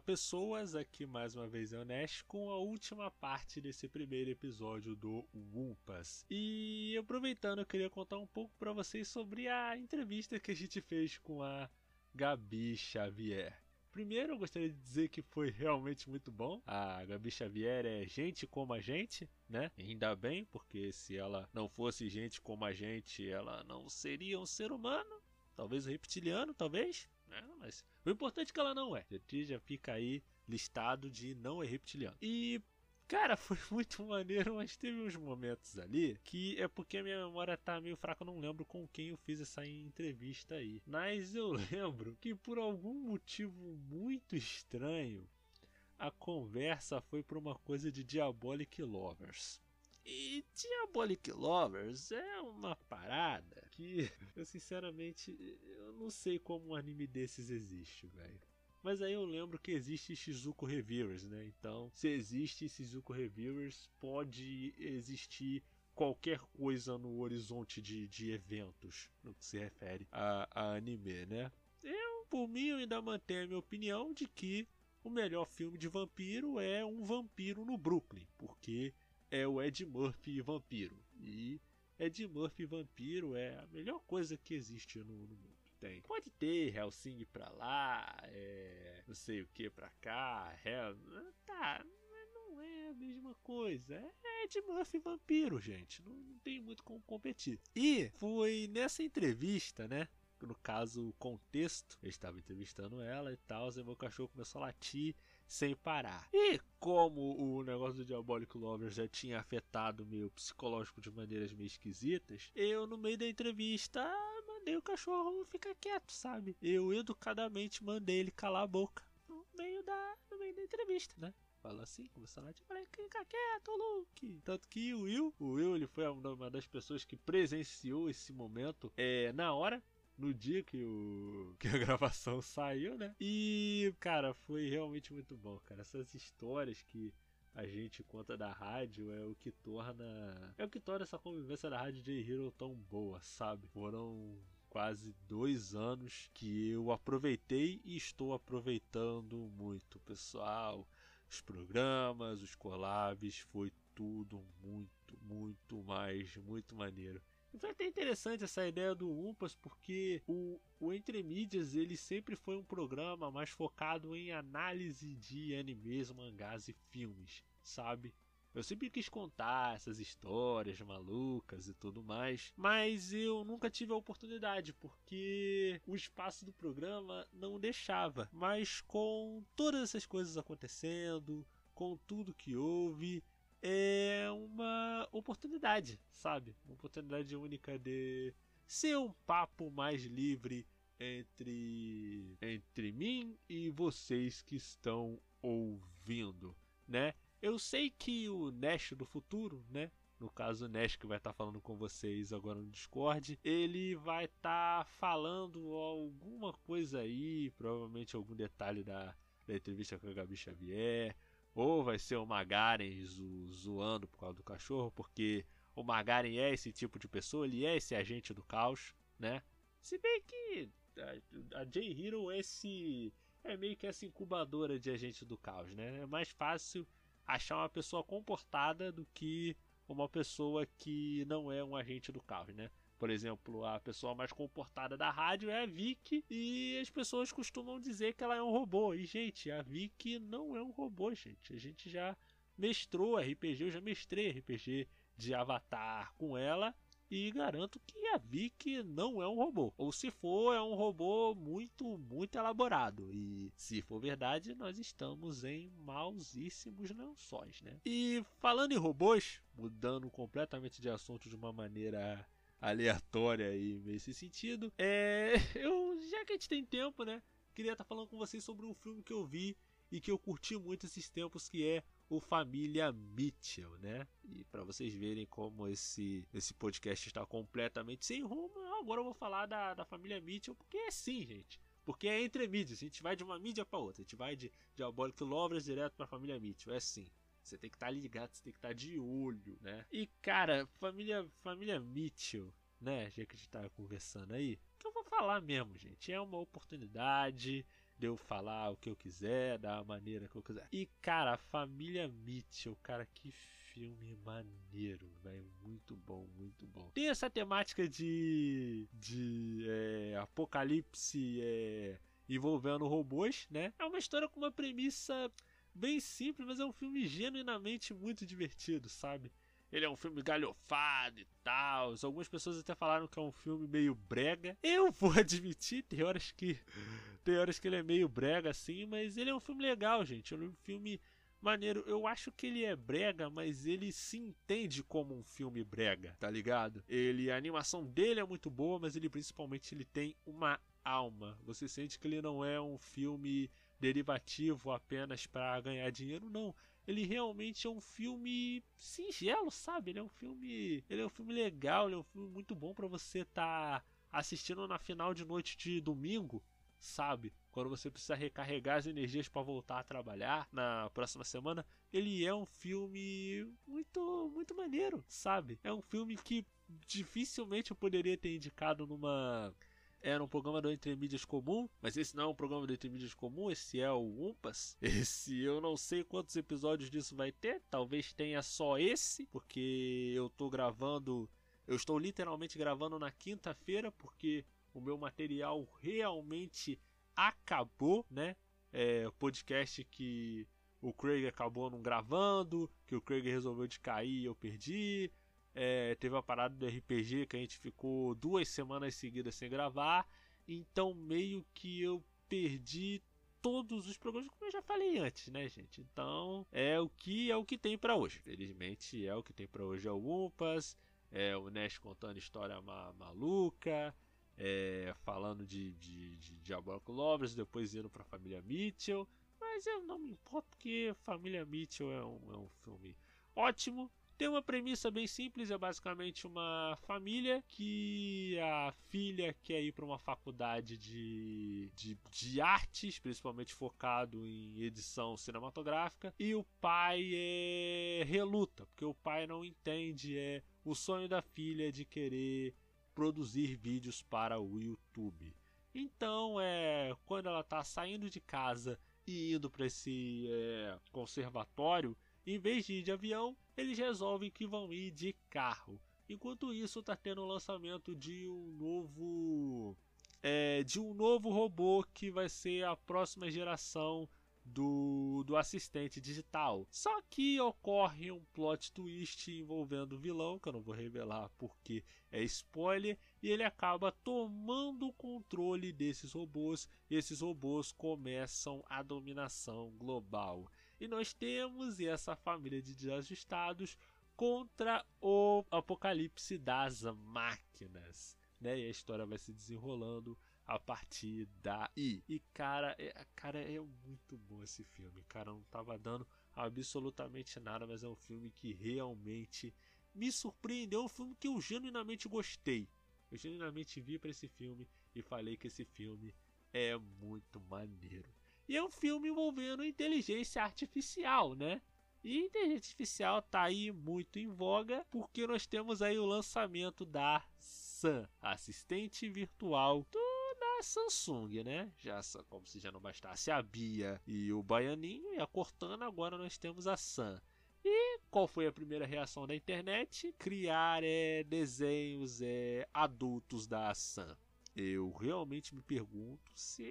Pessoas, aqui mais uma vez é o Nash com a última parte desse primeiro episódio do Wumpas. E aproveitando, eu queria contar um pouco para vocês sobre a entrevista que a gente fez com a Gabi Xavier. Primeiro, eu gostaria de dizer que foi realmente muito bom. A Gabi Xavier é gente como a gente, né? Ainda bem, porque se ela não fosse gente como a gente, ela não seria um ser humano. Talvez um reptiliano, talvez. Né? Mas o importante é que ela não é. Já, já fica aí listado de não é reptiliano. E Cara, *laughs* foi muito maneiro, mas teve uns momentos ali que é porque a minha memória tá meio fraca, eu não lembro com quem eu fiz essa entrevista aí. Mas eu *laughs* lembro que por algum motivo muito estranho, a conversa foi para uma coisa de Diabolic Lovers. E Diabolic Lovers é uma parada que *laughs* eu sinceramente eu não sei como um anime desses existe, velho. Mas aí eu lembro que existe Shizuko Reviewers, né? Então, se existe Shizuko Reviewers, pode existir qualquer coisa no horizonte de, de eventos no que se refere a, a anime, né? Eu, por mim, eu ainda mantenho a minha opinião de que o melhor filme de vampiro é Um Vampiro no Brooklyn, porque é o Ed Murphy vampiro. E Ed Murphy vampiro é a melhor coisa que existe no, no mundo. Tem. Pode ter Helsing pra lá, é, não sei o que pra cá, Hell, tá, não é a mesma coisa. É Ed Murphy vampiro, gente. Não, não tem muito como competir. E foi nessa entrevista, né? no caso, o contexto, eu estava entrevistando ela e tal, e meu cachorro começou a latir sem parar. E como o negócio do Diabolic Lovers já tinha afetado meu psicológico de maneiras meio esquisitas, eu no meio da entrevista mandei o cachorro ficar quieto, sabe? Eu educadamente mandei ele calar a boca no meio da, no meio da entrevista, né? Falou assim, começou a falei, fica quieto, Luke. Tanto que o Will, o Will, ele foi uma das pessoas que presenciou esse momento é, na hora, no dia que, o, *laughs* que a gravação saiu, né? E, cara, foi realmente muito bom, cara. Essas histórias que a gente conta da rádio é o que torna. É o que torna essa convivência da rádio J Hero tão boa, sabe? Foram quase dois anos que eu aproveitei e estou aproveitando muito, pessoal. Os programas, os collabs, foi tudo muito, muito mais, muito maneiro. Foi até interessante essa ideia do Umpas, porque o, o Entre Mídias ele sempre foi um programa mais focado em análise de animes, mangás e filmes, sabe? Eu sempre quis contar essas histórias malucas e tudo mais, mas eu nunca tive a oportunidade porque o espaço do programa não deixava. Mas com todas essas coisas acontecendo, com tudo que houve, é uma oportunidade, sabe? Uma oportunidade única de ser um papo mais livre entre entre mim e vocês que estão ouvindo, né? Eu sei que o Nash do futuro, né? No caso, o Nash que vai estar tá falando com vocês agora no Discord, ele vai estar tá falando alguma coisa aí, provavelmente algum detalhe da, da entrevista com a Gabi Xavier, ou vai ser o Magaren zo zoando por causa do cachorro, porque o Magaren é esse tipo de pessoa, ele é esse agente do caos, né? Se bem que a, a J-Hero é, esse, é meio que essa incubadora de agente do caos, né? É mais fácil achar uma pessoa comportada do que uma pessoa que não é um agente do caos, né? Por exemplo, a pessoa mais comportada da rádio é a Vicky e as pessoas costumam dizer que ela é um robô. E, gente, a Vicky não é um robô, gente. A gente já mestrou RPG, eu já mestrei RPG de Avatar com ela e garanto que a Vicky não é um robô. Ou se for, é um robô muito, muito elaborado. E se for verdade, nós estamos em mausíssimos lençóis, né? E falando em robôs, mudando completamente de assunto de uma maneira aleatória aí nesse sentido. É, *laughs* eu já que a gente tem tempo, né? Queria estar falando com vocês sobre um filme que eu vi e que eu curti muito esses tempos, que é o Família Mitchell, né? E para vocês verem como esse esse podcast está completamente sem rumo, agora eu vou falar da, da Família Mitchell, porque é sim, gente. Porque é entre mídias, a gente vai de uma mídia para outra, a gente vai de Diabolic Lovers direto para Família Mitchell, é sim. Você tem que estar tá ligado, você tem que estar tá de olho, né? E cara, família, família Mitchell, né? Já que a gente tá conversando aí, que eu vou falar mesmo, gente. É uma oportunidade de eu falar o que eu quiser, da maneira que eu quiser. E, cara, Família Mitchell, cara, que filme maneiro, velho. Muito bom, muito bom. Tem essa temática de. de. É, apocalipse é, envolvendo robôs, né? É uma história com uma premissa bem simples, mas é um filme genuinamente muito divertido, sabe? Ele é um filme galhofado e tal. Algumas pessoas até falaram que é um filme meio brega. Eu vou *laughs* admitir, tem horas que. Tem horas que ele é meio brega assim, mas ele é um filme legal, gente. É um filme maneiro. Eu acho que ele é brega, mas ele se entende como um filme brega, tá ligado? Ele, a animação dele é muito boa, mas ele principalmente ele tem uma alma. Você sente que ele não é um filme derivativo apenas para ganhar dinheiro, não. Ele realmente é um filme singelo, sabe? Ele é um filme, ele é um filme legal, ele é um filme muito bom para você estar tá assistindo na final de noite de domingo, sabe? Quando você precisa recarregar as energias para voltar a trabalhar na próxima semana, ele é um filme muito muito maneiro, sabe? É um filme que dificilmente eu poderia ter indicado numa era um programa do Entre Mídias comum, mas esse não é um programa do Entre Mídias comum, esse é o Umpas. *laughs* Esse eu não sei quantos episódios disso vai ter, talvez tenha só esse, porque eu tô gravando, eu estou literalmente gravando na quinta-feira, porque o meu material realmente acabou, né? É, podcast que o Craig acabou não gravando, que o Craig resolveu de cair e eu perdi. É, teve a parada do RPG que a gente ficou duas semanas seguidas sem gravar. Então meio que eu perdi todos os programas, como eu já falei antes, né, gente? Então é o que é o que tem para hoje. Felizmente é o que tem para hoje é o Umpas, é o Nash contando história ma maluca, é, falando de, de, de Lovers, depois indo pra família Mitchell. Mas eu não me importo porque Família Mitchell é um, é um filme ótimo. Tem uma premissa bem simples, é basicamente uma família que a filha quer ir para uma faculdade de, de, de, artes, principalmente focado em edição cinematográfica, e o pai é reluta, porque o pai não entende é o sonho da filha de querer produzir vídeos para o YouTube. Então, é quando ela está saindo de casa e indo para esse é, conservatório, em vez de ir de avião, eles resolvem que vão ir de carro. Enquanto isso, está tendo o lançamento de um novo é, de um novo robô que vai ser a próxima geração do, do assistente digital. Só que ocorre um plot twist envolvendo o vilão, que eu não vou revelar porque é spoiler, e ele acaba tomando o controle desses robôs, e esses robôs começam a dominação global. E nós temos essa família de desajustados contra o apocalipse das máquinas. Né? E a história vai se desenrolando a partir daí. E cara, é, cara, é muito bom esse filme. Cara, não tava dando absolutamente nada, mas é um filme que realmente me surpreendeu. É um filme que eu genuinamente gostei. Eu genuinamente vi para esse filme e falei que esse filme é muito maneiro. E é um filme envolvendo inteligência artificial, né? E inteligência artificial tá aí muito em voga porque nós temos aí o lançamento da Sam, assistente virtual do da Samsung, né? Já como se já não bastasse a Bia e o Baianinho e a Cortana, agora nós temos a Sam. E qual foi a primeira reação da internet? Criar é, desenhos é, adultos da Sam. Eu realmente me pergunto se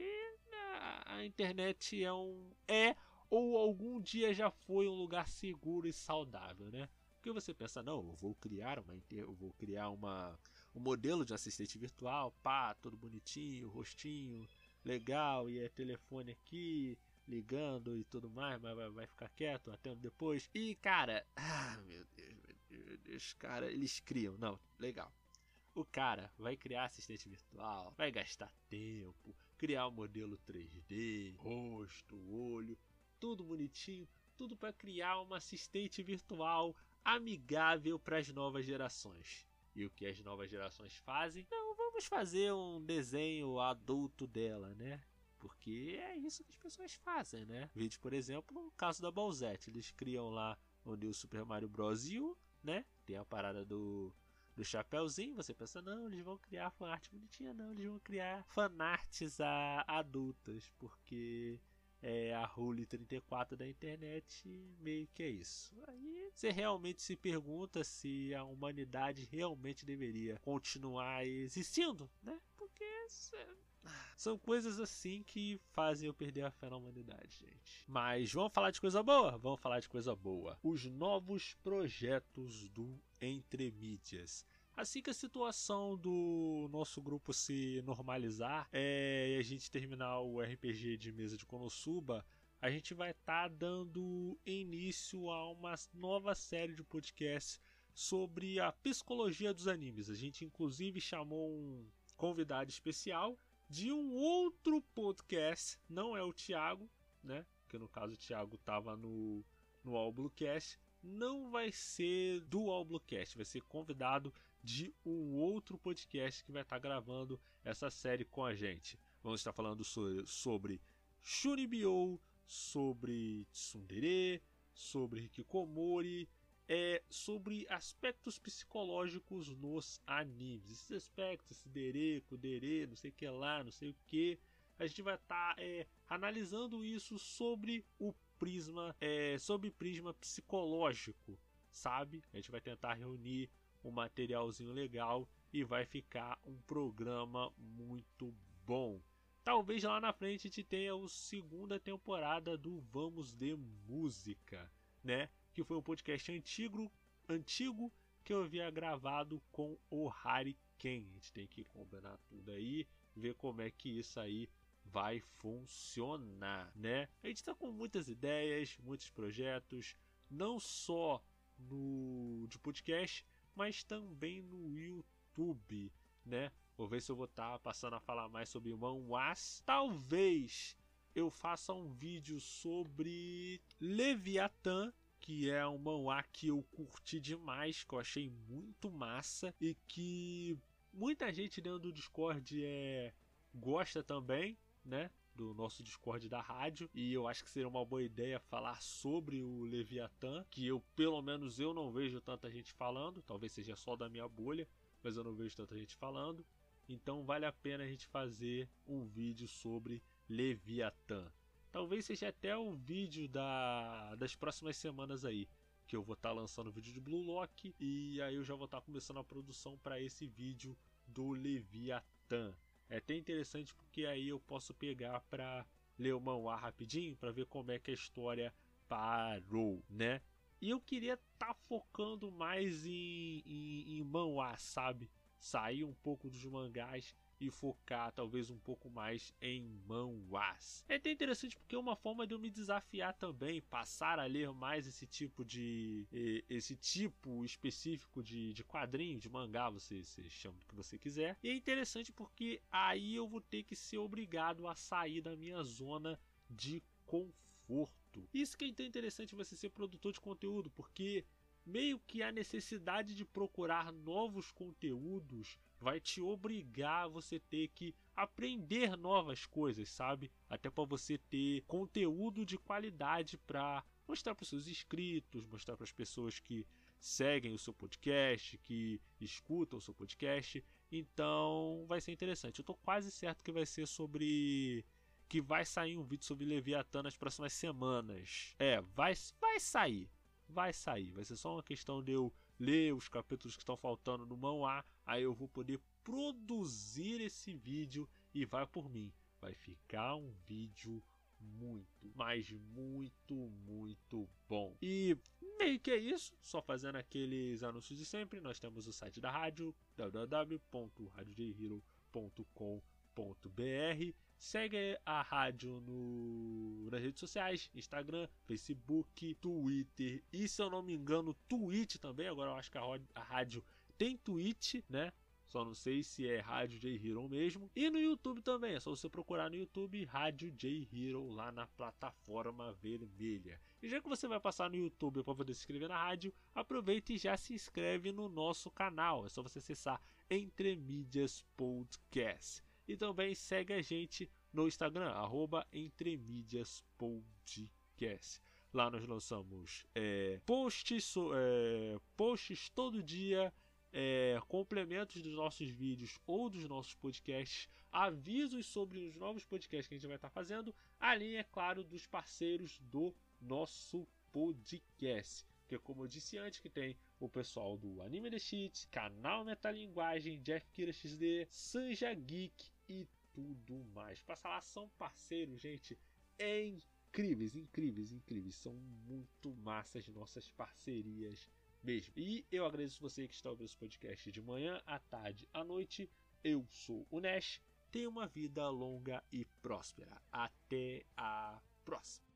a, internet é um é ou algum dia já foi um lugar seguro e saudável, né? Porque você pensa, não, eu vou criar uma eu vou criar uma um modelo de assistente virtual, pá, todo bonitinho, rostinho, legal, e é telefone aqui, ligando e tudo mais, mas vai, vai ficar quieto até depois. E cara, *sighs* ah, meu Deus, meu Deus, cara, eles criam, não, legal. O cara vai criar assistente virtual, vai gastar tempo, criar um modelo 3D, rosto, olho, tudo bonitinho, tudo para criar uma assistente virtual amigável para as novas gerações. E o que as novas gerações fazem? Não, vamos fazer um desenho adulto dela, né? Porque é isso que as pessoas fazem, né? Vídeo, por exemplo, no caso da Balzette, eles criam lá o Super Mario Bros. U, né? Tem a parada do, do chapéuzinho, você pensa, não, eles vão criar fanart bonitinha, não, eles vão criar fanarts a, adultas, porque é, a Rule 34 da internet, meio que é isso. Aí você realmente se pergunta se a humanidade realmente deveria continuar existindo, né? Porque são coisas assim que fazem eu perder a fé na humanidade, gente. Mas vamos falar de coisa boa? Vamos falar de coisa boa. Os novos projetos do Entre Mídias. Assim que a situação do nosso grupo se normalizar é, e a gente terminar o RPG de mesa de Konosuba, a gente vai estar tá dando início a uma nova série de podcasts sobre a psicologia dos animes. A gente inclusive chamou um convidado especial de um outro podcast, não é o Thiago, né? Que no caso o Thiago estava no no All Bluecast, não vai ser do All vai ser convidado de um outro podcast que vai estar gravando essa série com a gente. Vamos estar falando sobre Shuribyo, sobre Tsundere, sobre Hikikomori é sobre aspectos psicológicos nos animes. Esses aspectos, esse dere, não sei o que lá, não sei o que. A gente vai estar é, analisando isso sobre o prisma, é, sobre prisma psicológico, sabe? A gente vai tentar reunir um materialzinho legal e vai ficar um programa muito bom. Talvez lá na frente a gente tenha a segunda temporada do Vamos de Música, né? Que foi um podcast antigo, antigo que eu havia gravado com o Harry Ken. A gente tem que combinar tudo aí, ver como é que isso aí vai funcionar, né? A gente está com muitas ideias, muitos projetos, não só no de podcast, mas também no YouTube, né? Vou ver se eu vou estar tá passando a falar mais sobre manhwas. Talvez eu faça um vídeo sobre Leviathan, que é um manhwa que eu curti demais, que eu achei muito massa e que muita gente dentro do Discord é gosta também, né? do nosso Discord da rádio e eu acho que seria uma boa ideia falar sobre o Leviatã, que eu pelo menos eu não vejo tanta gente falando, talvez seja só da minha bolha, mas eu não vejo tanta gente falando. Então vale a pena a gente fazer um vídeo sobre Leviatã. Talvez seja até o vídeo da, das próximas semanas aí, que eu vou estar tá lançando o vídeo de Blue Lock e aí eu já vou estar tá começando a produção para esse vídeo do Leviatã. É até interessante porque aí eu posso pegar para ler o manhwa rapidinho para ver como é que a história parou, né? E eu queria estar tá focando mais em, em, em sabe? Sair um pouco dos mangás e focar talvez um pouco mais em manhwas. É até interessante porque é uma forma de eu me desafiar também, passar a ler mais esse tipo de esse tipo específico de, de quadrinho, de mangá, você, você chama do que você quiser. E é interessante porque aí eu vou ter que ser obrigado a sair da minha zona de conforto. Isso que é interessante você ser produtor de conteúdo, porque meio que a necessidade de procurar novos conteúdos vai te obrigar a você ter que aprender novas coisas, sabe? Até para você ter conteúdo de qualidade para mostrar para os seus inscritos, mostrar para as pessoas que seguem o seu podcast, que escutam o seu podcast. Então, vai ser interessante. Eu tô quase certo que vai ser sobre que vai sair um vídeo sobre Leviatã nas próximas semanas. É, vai vai sair vai sair. Vai ser só uma questão de eu ler os capítulos que estão faltando no mão A, aí eu vou poder produzir esse vídeo e vai por mim. Vai ficar um vídeo muito, mas muito, muito bom. E meio que é isso, só fazendo aqueles anúncios de sempre. Nós temos o site da rádio www.radiojhero.com.br Segue a rádio no, nas redes sociais, Instagram, Facebook, Twitter e se eu não me engano, Twitch também. Agora eu acho que a, a rádio tem Twitch, né? Só não sei se é Rádio J Hero mesmo. E no YouTube também, é só você procurar no YouTube Rádio J Hero lá na plataforma vermelha. E já que você vai passar no YouTube para poder se inscrever na rádio, aproveite e já se inscreve no nosso canal. É só você acessar Entre Mídias Podcast. E também segue a gente no Instagram, arroba Podcast. Lá nós lançamos é, posts, é, posts todo dia, é, complementos dos nossos vídeos ou dos nossos podcasts, avisos sobre os novos podcasts que a gente vai estar fazendo, além, é claro, dos parceiros do nosso podcast. Que como eu disse antes, que tem o pessoal do Anime The Cheat, canal Metalinguagem, Jeff Kira XD, Sanja Geek e tudo mais. Passa lá, são parceiros, gente. É incríveis, incríveis, incríveis. São muito massas nossas parcerias E eu agradeço você que está ouvindo esse podcast de manhã, à tarde, à noite. Eu sou o Nash. Tenha uma vida longa e próspera. Até a próxima.